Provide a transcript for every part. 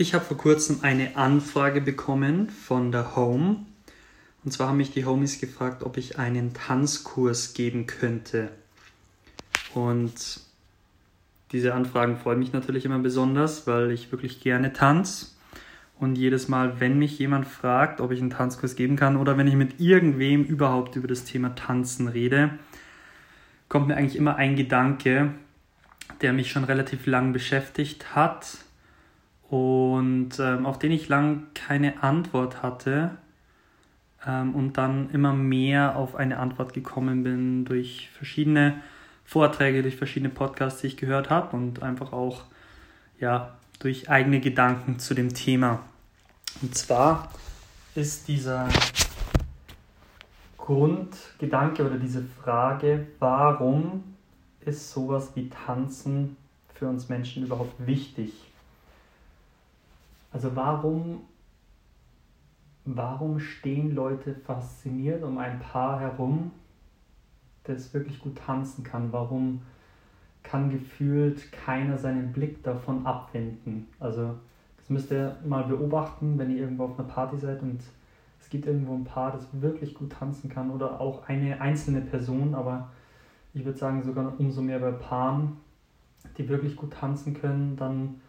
Ich habe vor kurzem eine Anfrage bekommen von der Home. Und zwar haben mich die Homies gefragt, ob ich einen Tanzkurs geben könnte. Und diese Anfragen freuen mich natürlich immer besonders, weil ich wirklich gerne tanze. Und jedes Mal, wenn mich jemand fragt, ob ich einen Tanzkurs geben kann oder wenn ich mit irgendwem überhaupt über das Thema Tanzen rede, kommt mir eigentlich immer ein Gedanke, der mich schon relativ lang beschäftigt hat und ähm, auf den ich lang keine Antwort hatte ähm, und dann immer mehr auf eine Antwort gekommen bin durch verschiedene Vorträge, durch verschiedene Podcasts, die ich gehört habe und einfach auch ja, durch eigene Gedanken zu dem Thema. Und zwar ist dieser Grundgedanke oder diese Frage, warum ist sowas wie Tanzen für uns Menschen überhaupt wichtig? Also warum, warum stehen Leute fasziniert um ein Paar herum, das wirklich gut tanzen kann? Warum kann gefühlt keiner seinen Blick davon abwenden? Also das müsst ihr mal beobachten, wenn ihr irgendwo auf einer Party seid und es gibt irgendwo ein Paar, das wirklich gut tanzen kann oder auch eine einzelne Person, aber ich würde sagen sogar umso mehr bei Paaren, die wirklich gut tanzen können, dann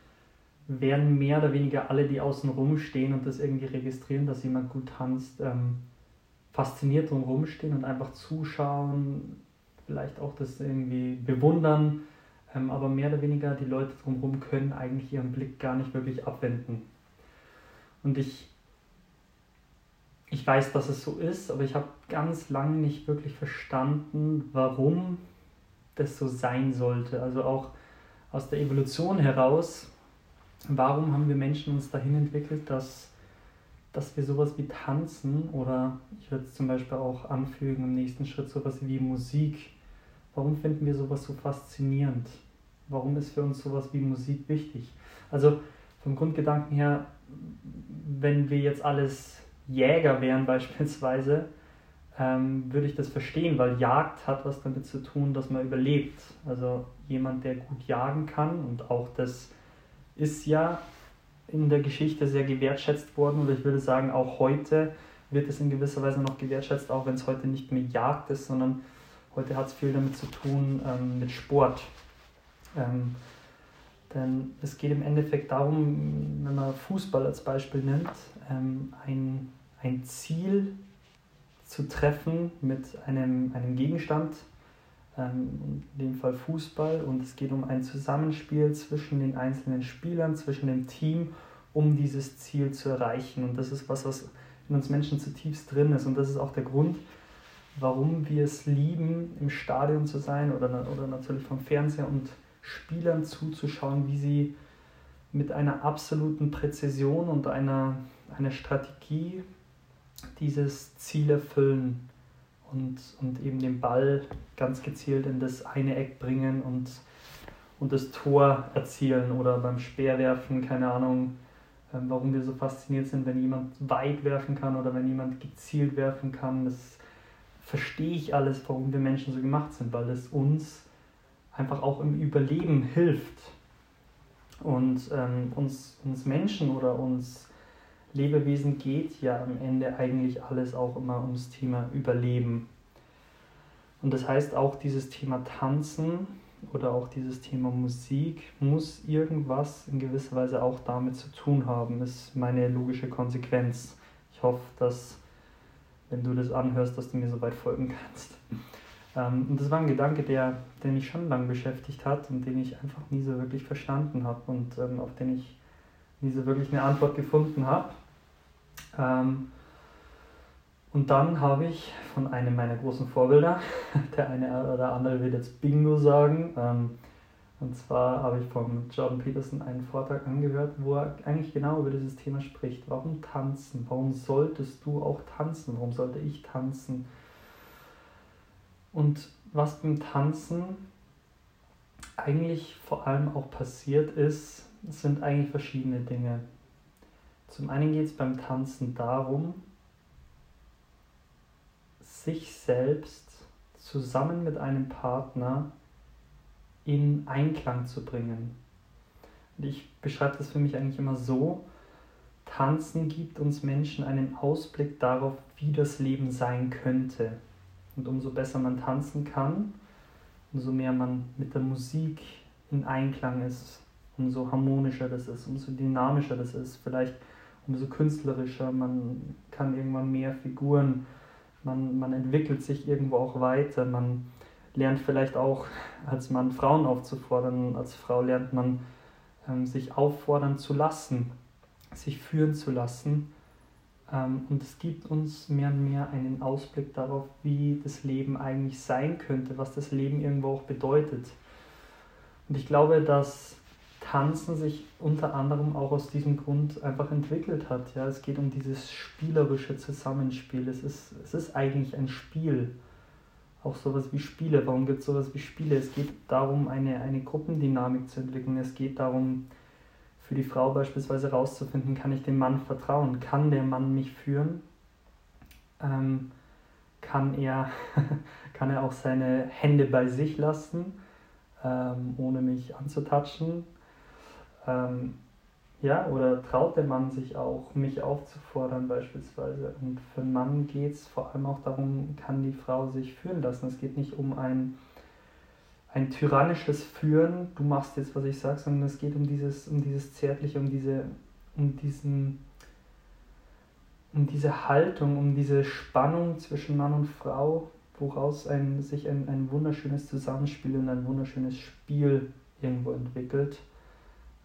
werden mehr oder weniger alle, die außen rum stehen und das irgendwie registrieren, dass jemand gut tanzt, ähm, fasziniert drumherum stehen und einfach zuschauen, vielleicht auch das irgendwie bewundern, ähm, aber mehr oder weniger die Leute drumherum können eigentlich ihren Blick gar nicht wirklich abwenden. Und ich, ich weiß, dass es so ist, aber ich habe ganz lange nicht wirklich verstanden, warum das so sein sollte. Also auch aus der Evolution heraus warum haben wir Menschen uns dahin entwickelt, dass, dass wir sowas wie Tanzen oder ich würde es zum Beispiel auch anfügen im nächsten Schritt sowas wie Musik, warum finden wir sowas so faszinierend? Warum ist für uns sowas wie Musik wichtig? Also vom Grundgedanken her, wenn wir jetzt alles Jäger wären beispielsweise, ähm, würde ich das verstehen, weil Jagd hat was damit zu tun, dass man überlebt. Also jemand, der gut jagen kann und auch das ist ja in der Geschichte sehr gewertschätzt worden oder ich würde sagen, auch heute wird es in gewisser Weise noch gewertschätzt, auch wenn es heute nicht mehr Jagd ist, sondern heute hat es viel damit zu tun ähm, mit Sport. Ähm, denn es geht im Endeffekt darum, wenn man Fußball als Beispiel nimmt, ähm, ein, ein Ziel zu treffen mit einem, einem Gegenstand, in dem Fall Fußball. Und es geht um ein Zusammenspiel zwischen den einzelnen Spielern, zwischen dem Team, um dieses Ziel zu erreichen. Und das ist was, was in uns Menschen zutiefst drin ist. Und das ist auch der Grund, warum wir es lieben, im Stadion zu sein oder, oder natürlich vom Fernseher und Spielern zuzuschauen, wie sie mit einer absoluten Präzision und einer, einer Strategie dieses Ziel erfüllen und, und eben den Ball ganz gezielt in das eine Eck bringen und, und das Tor erzielen oder beim Speerwerfen, keine Ahnung, ähm, warum wir so fasziniert sind, wenn jemand weit werfen kann oder wenn jemand gezielt werfen kann. Das verstehe ich alles, warum wir Menschen so gemacht sind, weil es uns einfach auch im Überleben hilft. Und ähm, uns, uns Menschen oder uns Lebewesen geht ja am Ende eigentlich alles auch immer ums Thema Überleben. Und das heißt auch dieses Thema Tanzen oder auch dieses Thema Musik muss irgendwas in gewisser Weise auch damit zu tun haben, ist meine logische Konsequenz. Ich hoffe, dass, wenn du das anhörst, dass du mir soweit folgen kannst. Ähm, und das war ein Gedanke, der, der mich schon lange beschäftigt hat und den ich einfach nie so wirklich verstanden habe und ähm, auf den ich nie so wirklich eine Antwort gefunden habe. Ähm, und dann habe ich von einem meiner großen Vorbilder, der eine oder andere wird jetzt Bingo sagen, ähm, und zwar habe ich von Jordan Peterson einen Vortrag angehört, wo er eigentlich genau über dieses Thema spricht. Warum tanzen? Warum solltest du auch tanzen? Warum sollte ich tanzen? Und was beim Tanzen eigentlich vor allem auch passiert ist, sind eigentlich verschiedene Dinge. Zum einen geht es beim Tanzen darum, sich selbst zusammen mit einem Partner in Einklang zu bringen. Und ich beschreibe das für mich eigentlich immer so, Tanzen gibt uns Menschen einen Ausblick darauf, wie das Leben sein könnte. Und umso besser man tanzen kann, umso mehr man mit der Musik in Einklang ist, umso harmonischer das ist, umso dynamischer das ist, vielleicht umso künstlerischer, man kann irgendwann mehr Figuren, man, man entwickelt sich irgendwo auch weiter, man lernt vielleicht auch als Mann Frauen aufzufordern, als Frau lernt man ähm, sich auffordern zu lassen, sich führen zu lassen. Ähm, und es gibt uns mehr und mehr einen Ausblick darauf, wie das Leben eigentlich sein könnte, was das Leben irgendwo auch bedeutet. Und ich glaube, dass Tanzen sich unter anderem auch aus diesem Grund einfach entwickelt hat. Ja, es geht um dieses spielerische Zusammenspiel. Es ist, es ist eigentlich ein Spiel. Auch sowas wie Spiele. Warum gibt es sowas wie Spiele? Es geht darum, eine, eine Gruppendynamik zu entwickeln. Es geht darum, für die Frau beispielsweise herauszufinden, kann ich dem Mann vertrauen? Kann der Mann mich führen? Ähm, kann, er, kann er auch seine Hände bei sich lassen, ähm, ohne mich anzutatschen? Ähm, ja, oder traut der Mann sich auch, mich aufzufordern beispielsweise? Und für einen Mann geht es vor allem auch darum, kann die Frau sich führen lassen. Es geht nicht um ein ein tyrannisches Führen, du machst jetzt, was ich sage, sondern es geht um dieses, um dieses Zärtliche, um diese, um diesen, um diese Haltung, um diese Spannung zwischen Mann und Frau, woraus ein, sich ein, ein wunderschönes Zusammenspiel und ein wunderschönes Spiel irgendwo entwickelt.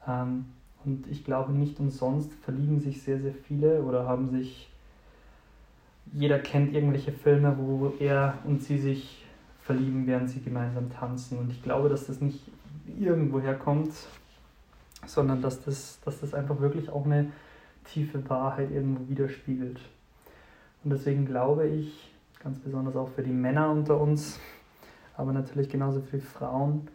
Ähm, und ich glaube, nicht umsonst verlieben sich sehr, sehr viele oder haben sich, jeder kennt irgendwelche Filme, wo er und sie sich verlieben, während sie gemeinsam tanzen. Und ich glaube, dass das nicht irgendwo herkommt, sondern dass das, dass das einfach wirklich auch eine tiefe Wahrheit irgendwo widerspiegelt. Und deswegen glaube ich, ganz besonders auch für die Männer unter uns, aber natürlich genauso für Frauen,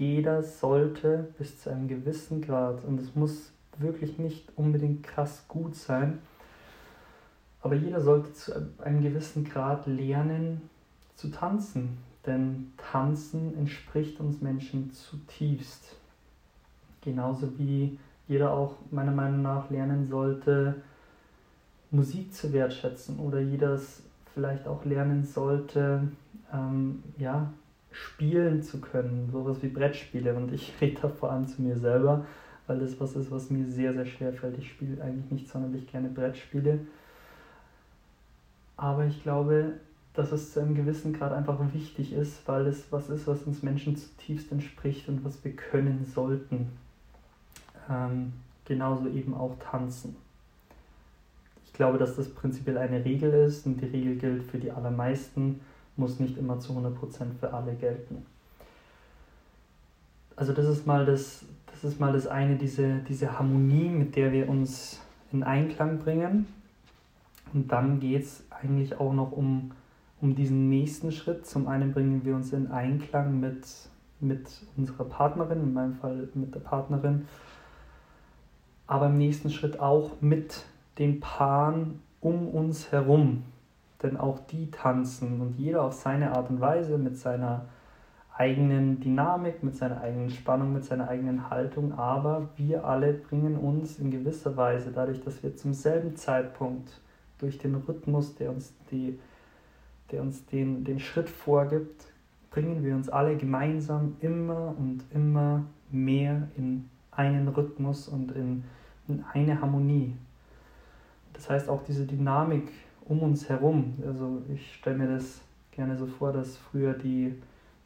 jeder sollte bis zu einem gewissen Grad, und es muss wirklich nicht unbedingt krass gut sein, aber jeder sollte zu einem gewissen Grad lernen, zu tanzen, denn Tanzen entspricht uns Menschen zutiefst. Genauso wie jeder auch meiner Meinung nach lernen sollte, Musik zu wertschätzen oder jeder es vielleicht auch lernen sollte, ähm, ja, spielen zu können, sowas wie Brettspiele. Und ich rede da vor allem zu mir selber, weil das was ist, was mir sehr, sehr schwer fällt. Ich spiele eigentlich nicht sonderlich gerne Brettspiele. Aber ich glaube, dass es zu einem gewissen Grad einfach wichtig ist, weil es was ist, was uns Menschen zutiefst entspricht und was wir können sollten. Ähm, genauso eben auch tanzen. Ich glaube, dass das prinzipiell eine Regel ist und die Regel gilt für die allermeisten, muss nicht immer zu 100% für alle gelten. Also das ist mal das, das ist mal das eine, diese, diese Harmonie, mit der wir uns in Einklang bringen. Und dann geht es eigentlich auch noch um um diesen nächsten Schritt. Zum einen bringen wir uns in Einklang mit, mit unserer Partnerin, in meinem Fall mit der Partnerin, aber im nächsten Schritt auch mit den Paaren um uns herum. Denn auch die tanzen und jeder auf seine Art und Weise mit seiner eigenen Dynamik, mit seiner eigenen Spannung, mit seiner eigenen Haltung, aber wir alle bringen uns in gewisser Weise, dadurch, dass wir zum selben Zeitpunkt durch den Rhythmus, der uns die der uns den, den Schritt vorgibt, bringen wir uns alle gemeinsam immer und immer mehr in einen Rhythmus und in, in eine Harmonie. Das heißt auch diese Dynamik um uns herum. Also ich stelle mir das gerne so vor, dass früher die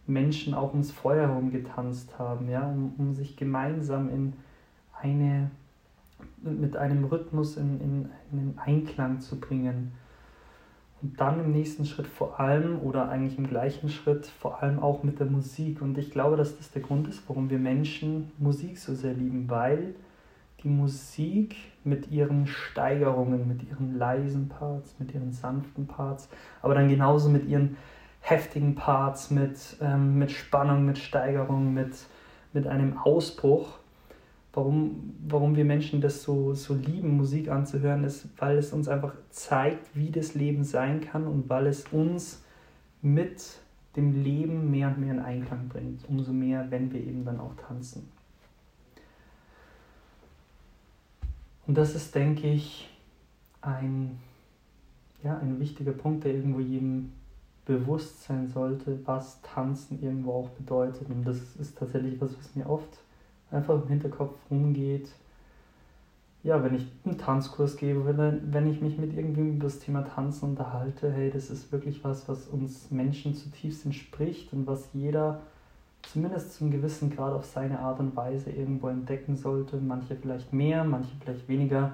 Menschen auch ums Feuer herum getanzt haben, ja, um, um sich gemeinsam in eine, mit einem Rhythmus in, in einen Einklang zu bringen und dann im nächsten Schritt vor allem oder eigentlich im gleichen Schritt vor allem auch mit der Musik. Und ich glaube, dass das der Grund ist, warum wir Menschen Musik so sehr lieben, weil die Musik mit ihren Steigerungen, mit ihren leisen Parts, mit ihren sanften Parts, aber dann genauso mit ihren heftigen Parts, mit, ähm, mit Spannung, mit Steigerung, mit, mit einem Ausbruch, warum, warum wir Menschen das so, so lieben, Musik anzuhören, ist, weil es uns einfach zeigt, wie das Leben sein kann und weil es uns mit dem Leben mehr und mehr in Einklang bringt. Umso mehr, wenn wir eben dann auch tanzen. Und das ist, denke ich, ein, ja, ein wichtiger Punkt, der irgendwo jedem bewusst sein sollte, was Tanzen irgendwo auch bedeutet. Und das ist tatsächlich was, was mir oft einfach im Hinterkopf rumgeht. Ja, wenn ich einen Tanzkurs gebe, wenn, ich mich mit irgendwem über das Thema Tanzen unterhalte, hey, das ist wirklich was, was uns Menschen zutiefst entspricht und was jeder zumindest zum gewissen Grad auf seine Art und Weise irgendwo entdecken sollte. Manche vielleicht mehr, manche vielleicht weniger.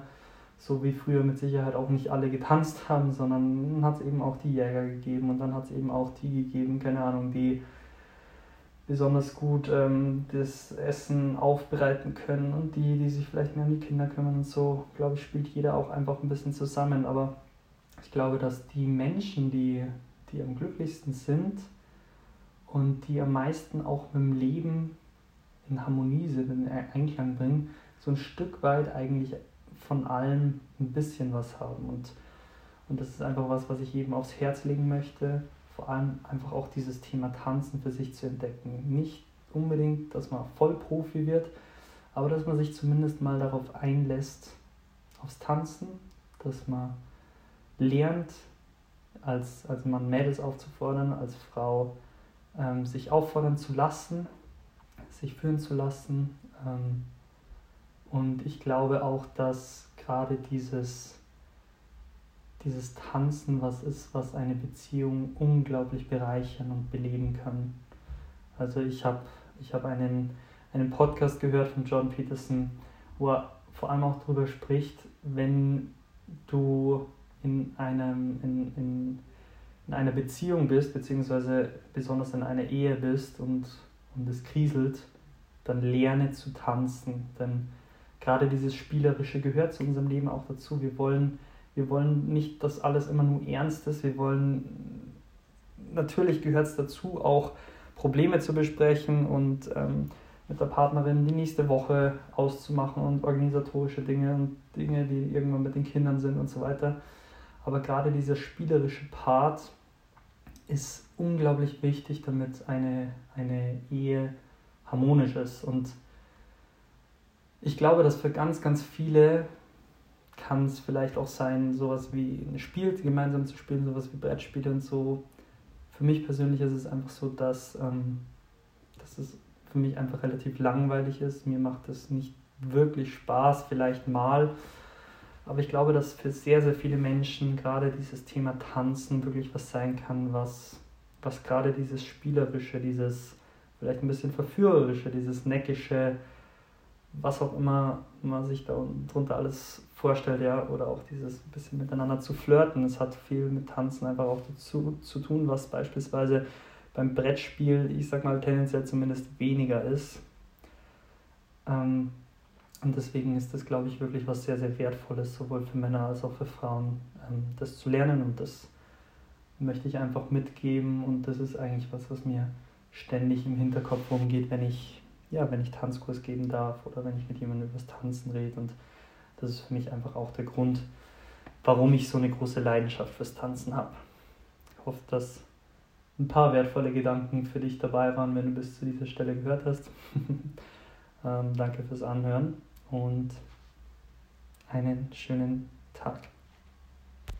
So wie früher mit Sicherheit auch nicht alle getanzt haben, sondern hat es eben auch die Jäger gegeben und dann hat es eben auch die gegeben, keine Ahnung, die besonders gut ähm, das Essen aufbereiten können und die, die sich vielleicht mehr um die Kinder kümmern und so, glaube ich, spielt jeder auch einfach ein bisschen zusammen. Aber ich glaube, dass die Menschen, die, die am glücklichsten sind und die am meisten auch mit dem Leben in Harmonie sind, in Einklang bringen, so ein Stück weit eigentlich von allem ein bisschen was haben. Und, und das ist einfach was, was ich jedem aufs Herz legen möchte vor allem einfach auch dieses Thema Tanzen für sich zu entdecken. Nicht unbedingt, dass man Vollprofi wird, aber dass man sich zumindest mal darauf einlässt, aufs Tanzen, dass man lernt, als, als Mann Mädels aufzufordern, als Frau ähm, sich auffordern zu lassen, sich führen zu lassen. Ähm, und ich glaube auch, dass gerade dieses dieses Tanzen was ist, was eine Beziehung unglaublich bereichern und beleben kann. Also ich habe ich hab einen, einen Podcast gehört von John Peterson, wo er vor allem auch darüber spricht, wenn du in, einem, in, in, in einer Beziehung bist, beziehungsweise besonders in einer Ehe bist und, und es kriselt, dann lerne zu tanzen. Denn gerade dieses Spielerische gehört zu unserem Leben auch dazu. Wir wollen wir wollen nicht, dass alles immer nur ernst ist. Wir wollen, natürlich gehört es dazu, auch Probleme zu besprechen und ähm, mit der Partnerin die nächste Woche auszumachen und organisatorische Dinge und Dinge, die irgendwann mit den Kindern sind und so weiter. Aber gerade dieser spielerische Part ist unglaublich wichtig, damit eine, eine Ehe harmonisch ist. Und ich glaube, dass für ganz, ganz viele kann es vielleicht auch sein, sowas wie ein Spiel gemeinsam zu spielen, sowas wie Brettspiele und so. Für mich persönlich ist es einfach so, dass, ähm, dass es für mich einfach relativ langweilig ist. Mir macht es nicht wirklich Spaß, vielleicht mal. Aber ich glaube, dass für sehr, sehr viele Menschen gerade dieses Thema Tanzen wirklich was sein kann, was, was gerade dieses Spielerische, dieses vielleicht ein bisschen Verführerische, dieses Neckische, was auch immer man sich da drunter alles vorstellt, ja, oder auch dieses bisschen miteinander zu flirten. Es hat viel mit Tanzen einfach auch dazu zu tun, was beispielsweise beim Brettspiel, ich sag mal, tendenziell zumindest weniger ist. Ähm, und deswegen ist das, glaube ich, wirklich was sehr, sehr Wertvolles, sowohl für Männer als auch für Frauen, ähm, das zu lernen. Und das möchte ich einfach mitgeben. Und das ist eigentlich was, was mir ständig im Hinterkopf rumgeht, wenn ich, ja, wenn ich Tanzkurs geben darf oder wenn ich mit jemandem über das Tanzen rede. Und das ist für mich einfach auch der Grund, warum ich so eine große Leidenschaft fürs Tanzen habe. Ich hoffe, dass ein paar wertvolle Gedanken für dich dabei waren, wenn du bis zu dieser Stelle gehört hast. ähm, danke fürs Anhören und einen schönen Tag.